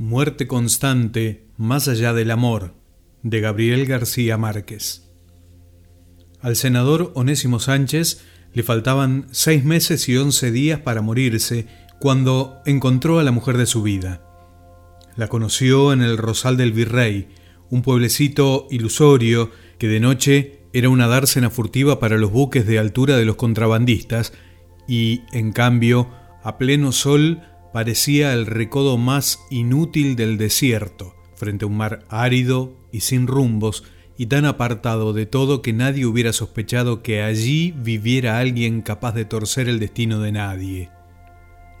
Muerte constante más allá del amor, de Gabriel García Márquez. Al senador Onésimo Sánchez le faltaban seis meses y once días para morirse cuando encontró a la mujer de su vida. La conoció en el Rosal del Virrey, un pueblecito ilusorio que de noche era una dársena furtiva para los buques de altura de los contrabandistas y, en cambio, a pleno sol parecía el recodo más inútil del desierto, frente a un mar árido y sin rumbos, y tan apartado de todo que nadie hubiera sospechado que allí viviera alguien capaz de torcer el destino de nadie.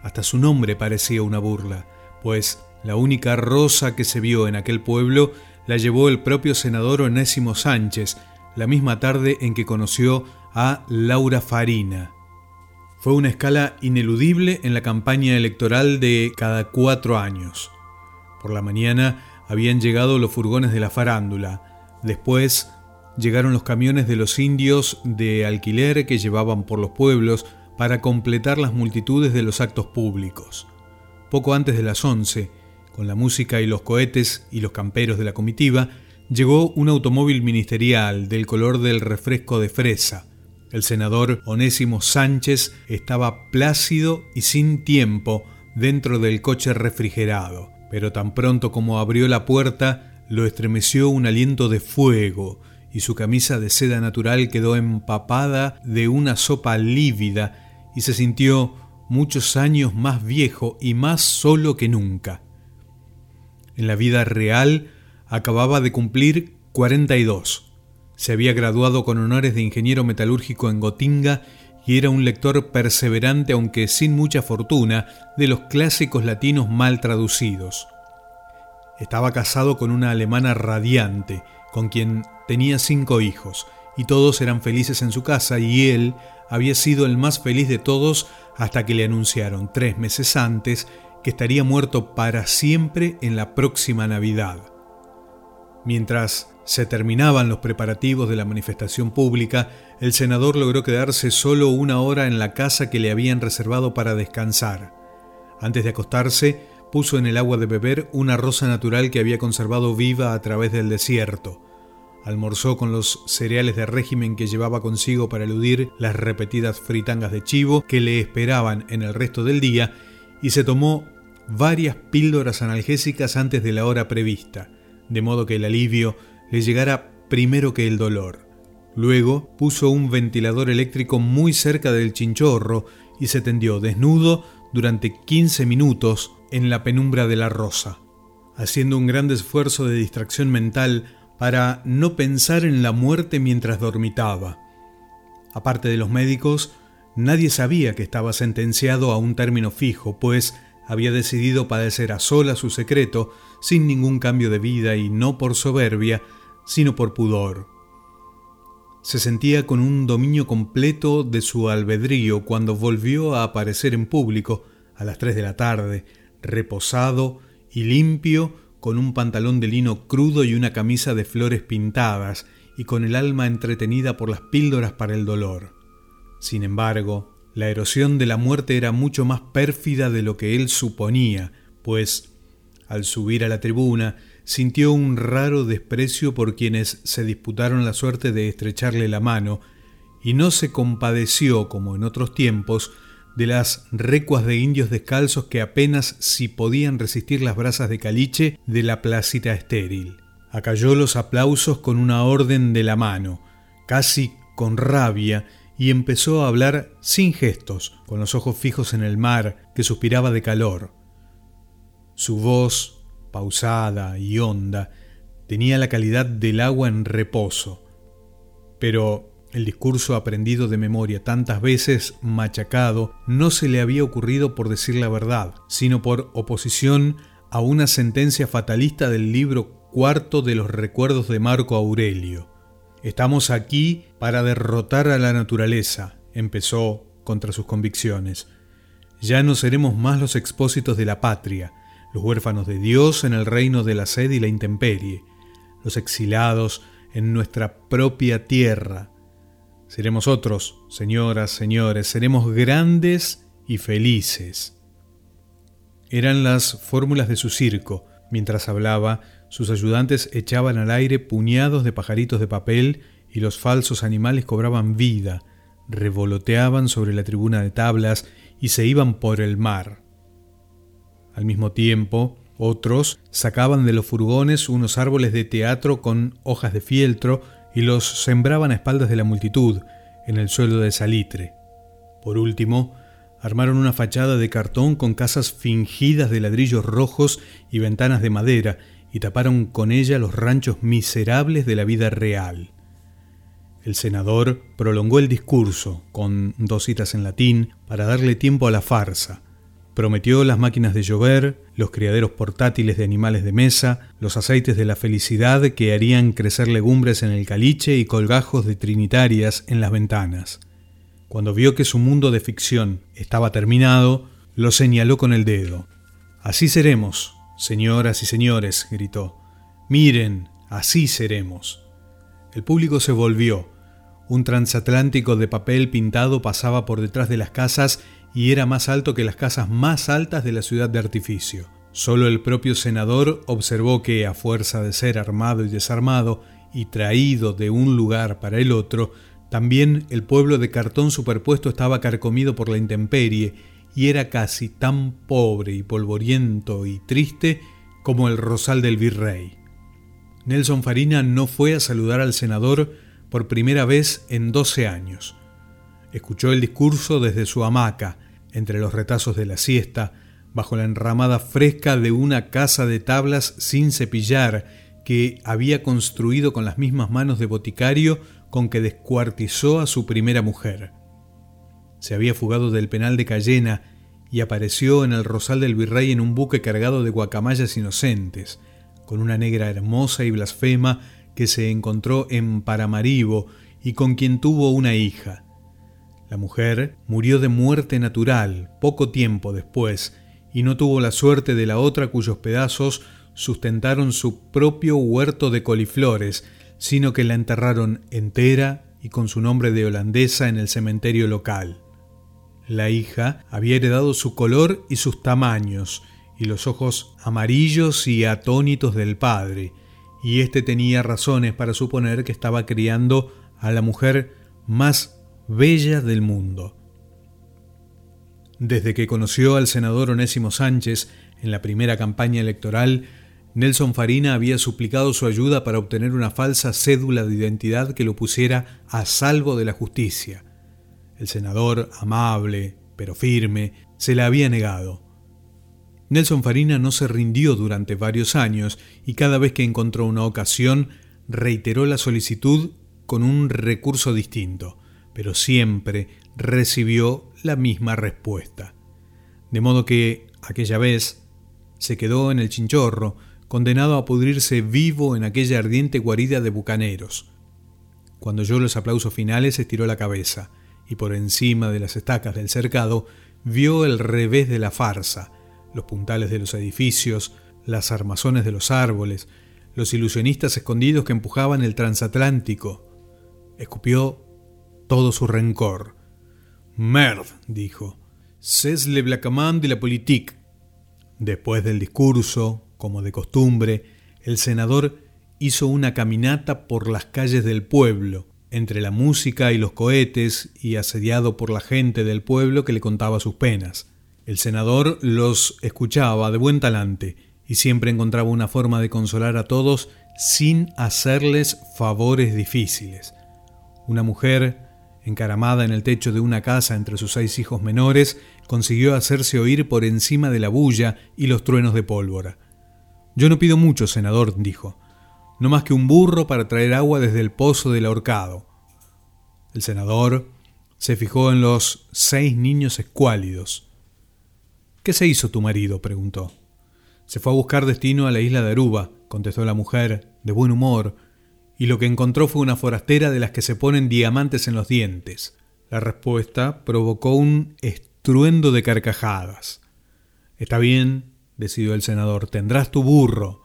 Hasta su nombre parecía una burla, pues la única rosa que se vio en aquel pueblo la llevó el propio senador Onésimo Sánchez, la misma tarde en que conoció a Laura Farina. Fue una escala ineludible en la campaña electoral de cada cuatro años. Por la mañana habían llegado los furgones de la farándula, después llegaron los camiones de los indios de alquiler que llevaban por los pueblos para completar las multitudes de los actos públicos. Poco antes de las once, con la música y los cohetes y los camperos de la comitiva, llegó un automóvil ministerial del color del refresco de fresa, el senador Onésimo Sánchez estaba plácido y sin tiempo dentro del coche refrigerado, pero tan pronto como abrió la puerta lo estremeció un aliento de fuego y su camisa de seda natural quedó empapada de una sopa lívida y se sintió muchos años más viejo y más solo que nunca. En la vida real acababa de cumplir 42 se había graduado con honores de ingeniero metalúrgico en Gotinga y era un lector perseverante, aunque sin mucha fortuna, de los clásicos latinos mal traducidos. Estaba casado con una alemana radiante, con quien tenía cinco hijos, y todos eran felices en su casa, y él había sido el más feliz de todos hasta que le anunciaron tres meses antes que estaría muerto para siempre en la próxima Navidad. Mientras se terminaban los preparativos de la manifestación pública, el senador logró quedarse solo una hora en la casa que le habían reservado para descansar. Antes de acostarse, puso en el agua de beber una rosa natural que había conservado viva a través del desierto. Almorzó con los cereales de régimen que llevaba consigo para eludir las repetidas fritangas de chivo que le esperaban en el resto del día y se tomó varias píldoras analgésicas antes de la hora prevista, de modo que el alivio le llegara primero que el dolor. Luego puso un ventilador eléctrico muy cerca del chinchorro y se tendió desnudo durante 15 minutos en la penumbra de la rosa, haciendo un gran esfuerzo de distracción mental para no pensar en la muerte mientras dormitaba. Aparte de los médicos, nadie sabía que estaba sentenciado a un término fijo, pues había decidido padecer a sola su secreto, sin ningún cambio de vida y no por soberbia, sino por pudor. Se sentía con un dominio completo de su albedrío cuando volvió a aparecer en público a las tres de la tarde, reposado y limpio, con un pantalón de lino crudo y una camisa de flores pintadas, y con el alma entretenida por las píldoras para el dolor. Sin embargo, la erosión de la muerte era mucho más pérfida de lo que él suponía, pues, al subir a la tribuna, sintió un raro desprecio por quienes se disputaron la suerte de estrecharle la mano, y no se compadeció, como en otros tiempos, de las recuas de indios descalzos que apenas si podían resistir las brasas de caliche de la placita estéril. Acalló los aplausos con una orden de la mano, casi con rabia, y empezó a hablar sin gestos, con los ojos fijos en el mar, que suspiraba de calor. Su voz pausada y honda, tenía la calidad del agua en reposo. Pero el discurso aprendido de memoria tantas veces machacado no se le había ocurrido por decir la verdad, sino por oposición a una sentencia fatalista del libro cuarto de los recuerdos de Marco Aurelio. Estamos aquí para derrotar a la naturaleza, empezó contra sus convicciones. Ya no seremos más los expósitos de la patria, los huérfanos de Dios en el reino de la sed y la intemperie, los exilados en nuestra propia tierra. Seremos otros, señoras, señores, seremos grandes y felices. eran las fórmulas de su circo. Mientras hablaba, sus ayudantes echaban al aire puñados de pajaritos de papel y los falsos animales cobraban vida, revoloteaban sobre la tribuna de tablas y se iban por el mar. Al mismo tiempo, otros sacaban de los furgones unos árboles de teatro con hojas de fieltro y los sembraban a espaldas de la multitud, en el suelo de salitre. Por último, armaron una fachada de cartón con casas fingidas de ladrillos rojos y ventanas de madera, y taparon con ella los ranchos miserables de la vida real. El senador prolongó el discurso, con dos citas en latín, para darle tiempo a la farsa. Prometió las máquinas de llover, los criaderos portátiles de animales de mesa, los aceites de la felicidad que harían crecer legumbres en el caliche y colgajos de trinitarias en las ventanas. Cuando vio que su mundo de ficción estaba terminado, lo señaló con el dedo. Así seremos, señoras y señores, gritó. Miren, así seremos. El público se volvió. Un transatlántico de papel pintado pasaba por detrás de las casas y era más alto que las casas más altas de la ciudad de artificio. Solo el propio senador observó que, a fuerza de ser armado y desarmado y traído de un lugar para el otro, también el pueblo de cartón superpuesto estaba carcomido por la intemperie y era casi tan pobre y polvoriento y triste como el rosal del virrey. Nelson Farina no fue a saludar al senador por primera vez en 12 años. Escuchó el discurso desde su hamaca, entre los retazos de la siesta, bajo la enramada fresca de una casa de tablas sin cepillar que había construido con las mismas manos de boticario con que descuartizó a su primera mujer. Se había fugado del penal de Cayena y apareció en el Rosal del Virrey en un buque cargado de guacamayas inocentes, con una negra hermosa y blasfema que se encontró en Paramaribo y con quien tuvo una hija. La mujer murió de muerte natural poco tiempo después y no tuvo la suerte de la otra cuyos pedazos sustentaron su propio huerto de coliflores, sino que la enterraron entera y con su nombre de holandesa en el cementerio local. La hija había heredado su color y sus tamaños, y los ojos amarillos y atónitos del padre, y éste tenía razones para suponer que estaba criando a la mujer más bella del mundo. Desde que conoció al senador Onésimo Sánchez en la primera campaña electoral, Nelson Farina había suplicado su ayuda para obtener una falsa cédula de identidad que lo pusiera a salvo de la justicia. El senador, amable, pero firme, se la había negado. Nelson Farina no se rindió durante varios años y cada vez que encontró una ocasión reiteró la solicitud con un recurso distinto, pero siempre recibió la misma respuesta. De modo que, aquella vez, se quedó en el chinchorro, condenado a pudrirse vivo en aquella ardiente guarida de bucaneros. Cuando oyó los aplausos finales estiró la cabeza, y por encima de las estacas del cercado vio el revés de la farsa, los puntales de los edificios, las armazones de los árboles, los ilusionistas escondidos que empujaban el transatlántico. Escupió todo su rencor. Merd, dijo, c'est le blacamant de la politique. Después del discurso, como de costumbre, el senador hizo una caminata por las calles del pueblo, entre la música y los cohetes, y asediado por la gente del pueblo que le contaba sus penas. El senador los escuchaba de buen talante y siempre encontraba una forma de consolar a todos sin hacerles favores difíciles. Una mujer, encaramada en el techo de una casa entre sus seis hijos menores, consiguió hacerse oír por encima de la bulla y los truenos de pólvora. Yo no pido mucho, senador, dijo, no más que un burro para traer agua desde el pozo del ahorcado. El senador se fijó en los seis niños escuálidos. ¿Qué se hizo tu marido? preguntó. Se fue a buscar destino a la isla de Aruba, contestó la mujer, de buen humor, y lo que encontró fue una forastera de las que se ponen diamantes en los dientes. La respuesta provocó un estruendo de carcajadas. Está bien, decidió el senador, tendrás tu burro.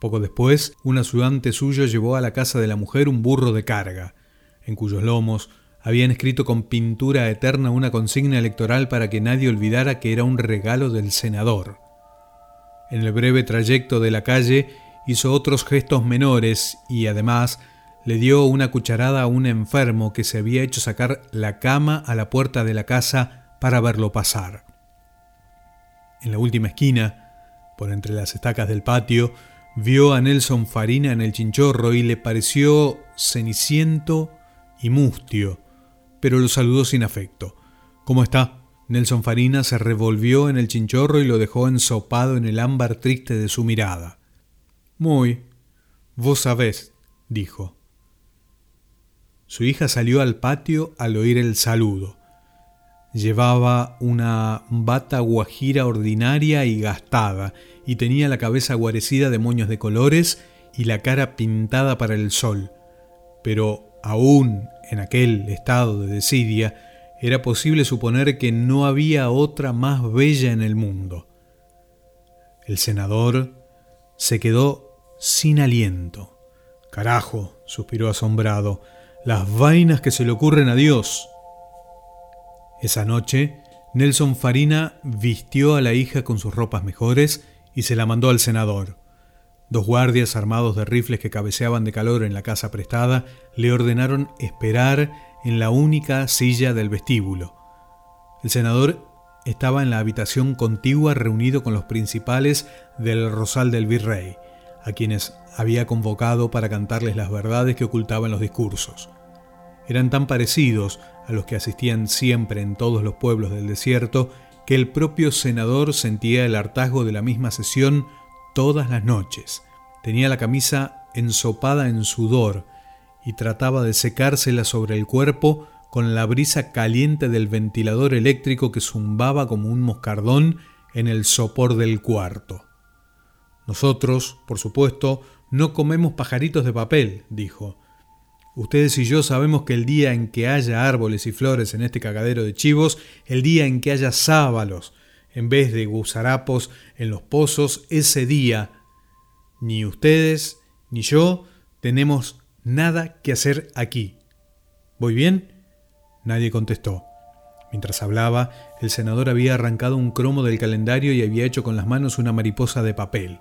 Poco después, un ayudante suyo llevó a la casa de la mujer un burro de carga, en cuyos lomos habían escrito con pintura eterna una consigna electoral para que nadie olvidara que era un regalo del senador. En el breve trayecto de la calle hizo otros gestos menores y además le dio una cucharada a un enfermo que se había hecho sacar la cama a la puerta de la casa para verlo pasar. En la última esquina, por entre las estacas del patio, vio a Nelson Farina en el chinchorro y le pareció ceniciento y mustio, pero lo saludó sin afecto. ¿Cómo está? Nelson Farina se revolvió en el chinchorro y lo dejó ensopado en el ámbar triste de su mirada. Muy. Vos sabés, dijo. Su hija salió al patio al oír el saludo. Llevaba una bata guajira ordinaria y gastada, y tenía la cabeza guarecida de moños de colores y la cara pintada para el sol. Pero aún en aquel estado de desidia, era posible suponer que no había otra más bella en el mundo. El senador se quedó sin aliento. Carajo, suspiró asombrado, las vainas que se le ocurren a Dios. Esa noche, Nelson Farina vistió a la hija con sus ropas mejores y se la mandó al senador. Dos guardias armados de rifles que cabeceaban de calor en la casa prestada le ordenaron esperar en la única silla del vestíbulo. El senador estaba en la habitación contigua reunido con los principales del Rosal del Virrey, a quienes había convocado para cantarles las verdades que ocultaban los discursos. Eran tan parecidos a los que asistían siempre en todos los pueblos del desierto, que el propio senador sentía el hartazgo de la misma sesión todas las noches. Tenía la camisa ensopada en sudor y trataba de secársela sobre el cuerpo con la brisa caliente del ventilador eléctrico que zumbaba como un moscardón en el sopor del cuarto. Nosotros, por supuesto, no comemos pajaritos de papel, dijo. Ustedes y yo sabemos que el día en que haya árboles y flores en este cagadero de chivos, el día en que haya sábalos en vez de gusarapos en los pozos, ese día ni ustedes ni yo tenemos nada que hacer aquí. ¿Voy bien? Nadie contestó. Mientras hablaba, el senador había arrancado un cromo del calendario y había hecho con las manos una mariposa de papel.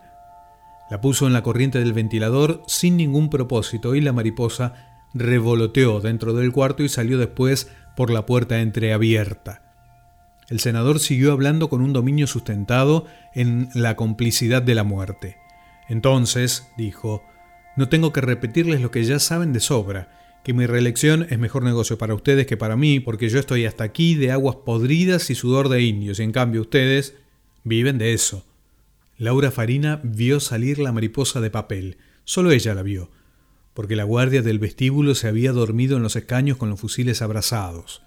La puso en la corriente del ventilador sin ningún propósito y la mariposa revoloteó dentro del cuarto y salió después por la puerta entreabierta. El senador siguió hablando con un dominio sustentado en la complicidad de la muerte. Entonces, dijo, no tengo que repetirles lo que ya saben de sobra, que mi reelección es mejor negocio para ustedes que para mí, porque yo estoy hasta aquí de aguas podridas y sudor de indios, y en cambio ustedes viven de eso. Laura Farina vio salir la mariposa de papel, solo ella la vio, porque la guardia del vestíbulo se había dormido en los escaños con los fusiles abrazados.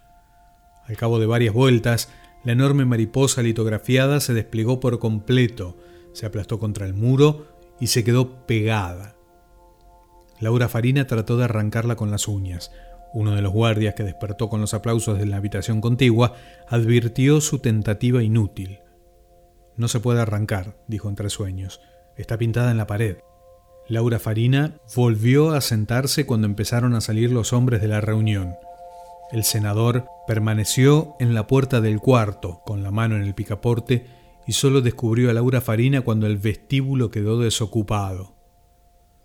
Al cabo de varias vueltas, la enorme mariposa litografiada se desplegó por completo, se aplastó contra el muro y se quedó pegada. Laura Farina trató de arrancarla con las uñas. Uno de los guardias que despertó con los aplausos de la habitación contigua advirtió su tentativa inútil. No se puede arrancar, dijo entre sueños. Está pintada en la pared. Laura Farina volvió a sentarse cuando empezaron a salir los hombres de la reunión. El senador permaneció en la puerta del cuarto, con la mano en el picaporte, y solo descubrió a Laura Farina cuando el vestíbulo quedó desocupado.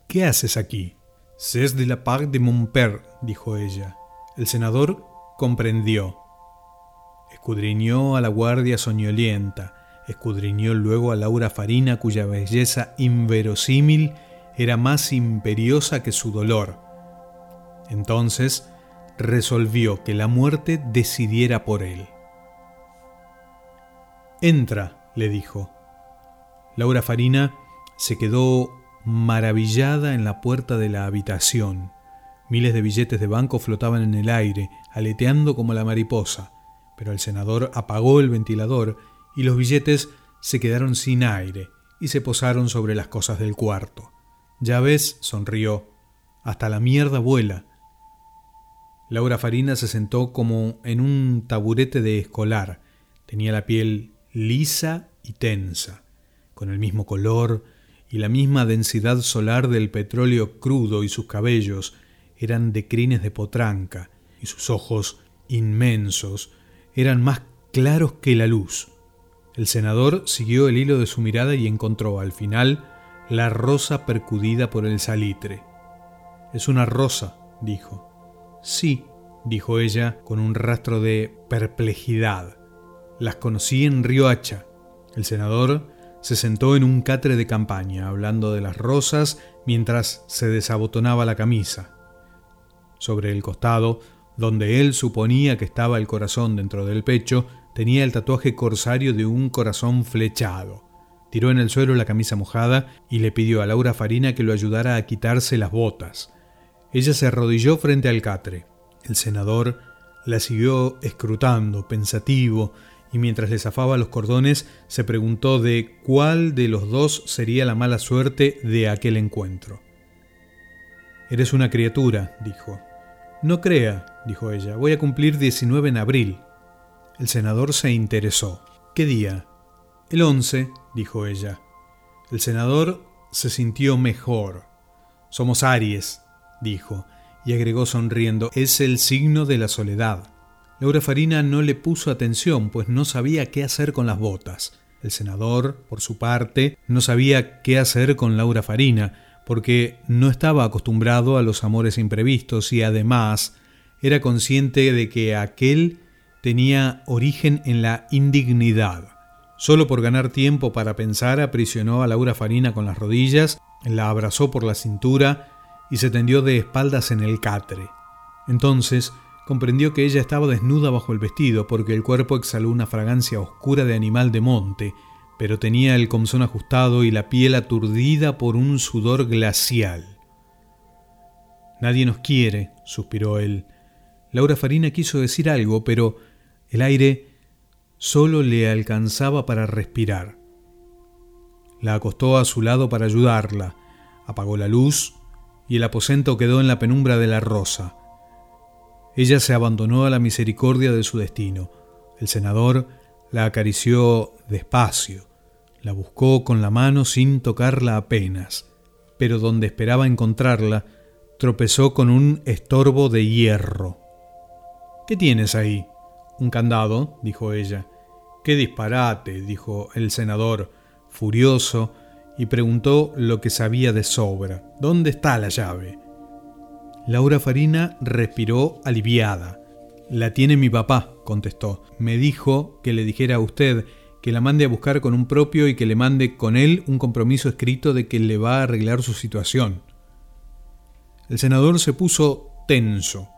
¿Qué haces aquí? C'est de la part de mon père, dijo ella. El senador comprendió. Escudriñó a la guardia soñolienta, escudriñó luego a Laura Farina, cuya belleza inverosímil era más imperiosa que su dolor. Entonces resolvió que la muerte decidiera por él. Entra, le dijo. Laura Farina se quedó maravillada en la puerta de la habitación. Miles de billetes de banco flotaban en el aire, aleteando como la mariposa, pero el senador apagó el ventilador y los billetes se quedaron sin aire y se posaron sobre las cosas del cuarto. Ya ves, sonrió, hasta la mierda vuela. Laura Farina se sentó como en un taburete de escolar. Tenía la piel lisa y tensa, con el mismo color y la misma densidad solar del petróleo crudo y sus cabellos eran de crines de potranca y sus ojos inmensos eran más claros que la luz. El senador siguió el hilo de su mirada y encontró al final la rosa percudida por el salitre. Es una rosa, dijo. Sí, dijo ella con un rastro de perplejidad. Las conocí en Riohacha. El senador se sentó en un catre de campaña, hablando de las rosas mientras se desabotonaba la camisa. Sobre el costado, donde él suponía que estaba el corazón dentro del pecho, tenía el tatuaje corsario de un corazón flechado. Tiró en el suelo la camisa mojada y le pidió a Laura Farina que lo ayudara a quitarse las botas. Ella se arrodilló frente al catre. El senador la siguió escrutando, pensativo, y mientras le zafaba los cordones se preguntó de cuál de los dos sería la mala suerte de aquel encuentro. Eres una criatura, dijo. No crea, dijo ella, voy a cumplir 19 en abril. El senador se interesó. ¿Qué día? El 11, dijo ella. El senador se sintió mejor. Somos Aries, dijo, y agregó sonriendo, es el signo de la soledad. Laura Farina no le puso atención, pues no sabía qué hacer con las botas. El senador, por su parte, no sabía qué hacer con Laura Farina, porque no estaba acostumbrado a los amores imprevistos y además era consciente de que aquel tenía origen en la indignidad. Solo por ganar tiempo para pensar, aprisionó a Laura Farina con las rodillas, la abrazó por la cintura y se tendió de espaldas en el catre. Entonces comprendió que ella estaba desnuda bajo el vestido porque el cuerpo exhaló una fragancia oscura de animal de monte, pero tenía el comzón ajustado y la piel aturdida por un sudor glacial. Nadie nos quiere, suspiró él. Laura Farina quiso decir algo, pero el aire solo le alcanzaba para respirar. La acostó a su lado para ayudarla, apagó la luz y el aposento quedó en la penumbra de la rosa. Ella se abandonó a la misericordia de su destino. El senador la acarició despacio, la buscó con la mano sin tocarla apenas, pero donde esperaba encontrarla, tropezó con un estorbo de hierro. ¿Qué tienes ahí? Un candado, dijo ella. Qué disparate, dijo el senador, furioso, y preguntó lo que sabía de sobra. ¿Dónde está la llave? Laura Farina respiró aliviada. La tiene mi papá, contestó. Me dijo que le dijera a usted que la mande a buscar con un propio y que le mande con él un compromiso escrito de que le va a arreglar su situación. El senador se puso tenso.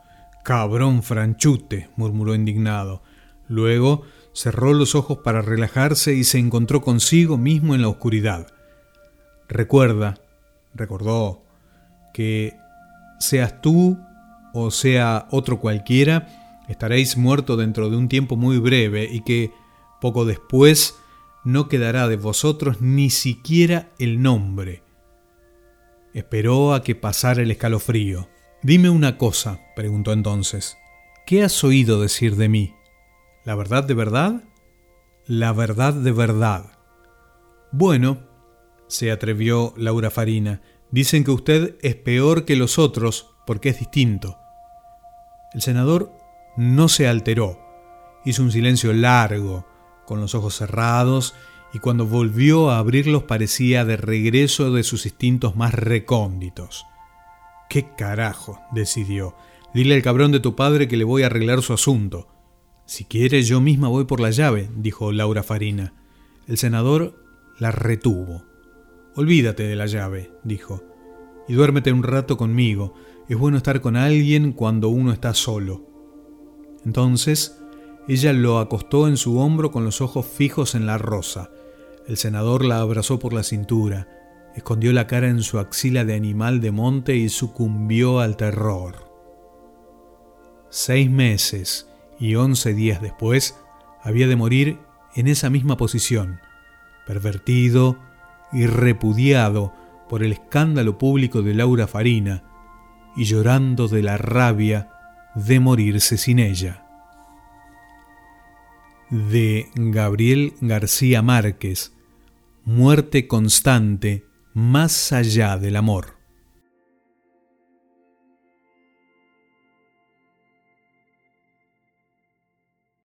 Cabrón franchute, murmuró indignado. Luego cerró los ojos para relajarse y se encontró consigo mismo en la oscuridad. Recuerda, recordó, que seas tú o sea otro cualquiera, estaréis muerto dentro de un tiempo muy breve y que poco después no quedará de vosotros ni siquiera el nombre. Esperó a que pasara el escalofrío. Dime una cosa, preguntó entonces. ¿Qué has oído decir de mí? ¿La verdad de verdad? La verdad de verdad. Bueno, se atrevió Laura Farina, Dicen que usted es peor que los otros porque es distinto. El senador no se alteró. Hizo un silencio largo, con los ojos cerrados, y cuando volvió a abrirlos parecía de regreso de sus instintos más recónditos. ¿Qué carajo? decidió. Dile al cabrón de tu padre que le voy a arreglar su asunto. Si quiere, yo misma voy por la llave, dijo Laura Farina. El senador la retuvo. Olvídate de la llave, dijo, y duérmete un rato conmigo. Es bueno estar con alguien cuando uno está solo. Entonces, ella lo acostó en su hombro con los ojos fijos en la rosa. El senador la abrazó por la cintura, escondió la cara en su axila de animal de monte y sucumbió al terror. Seis meses y once días después, había de morir en esa misma posición, pervertido, y repudiado por el escándalo público de Laura Farina y llorando de la rabia de morirse sin ella. De Gabriel García Márquez, Muerte constante más allá del amor.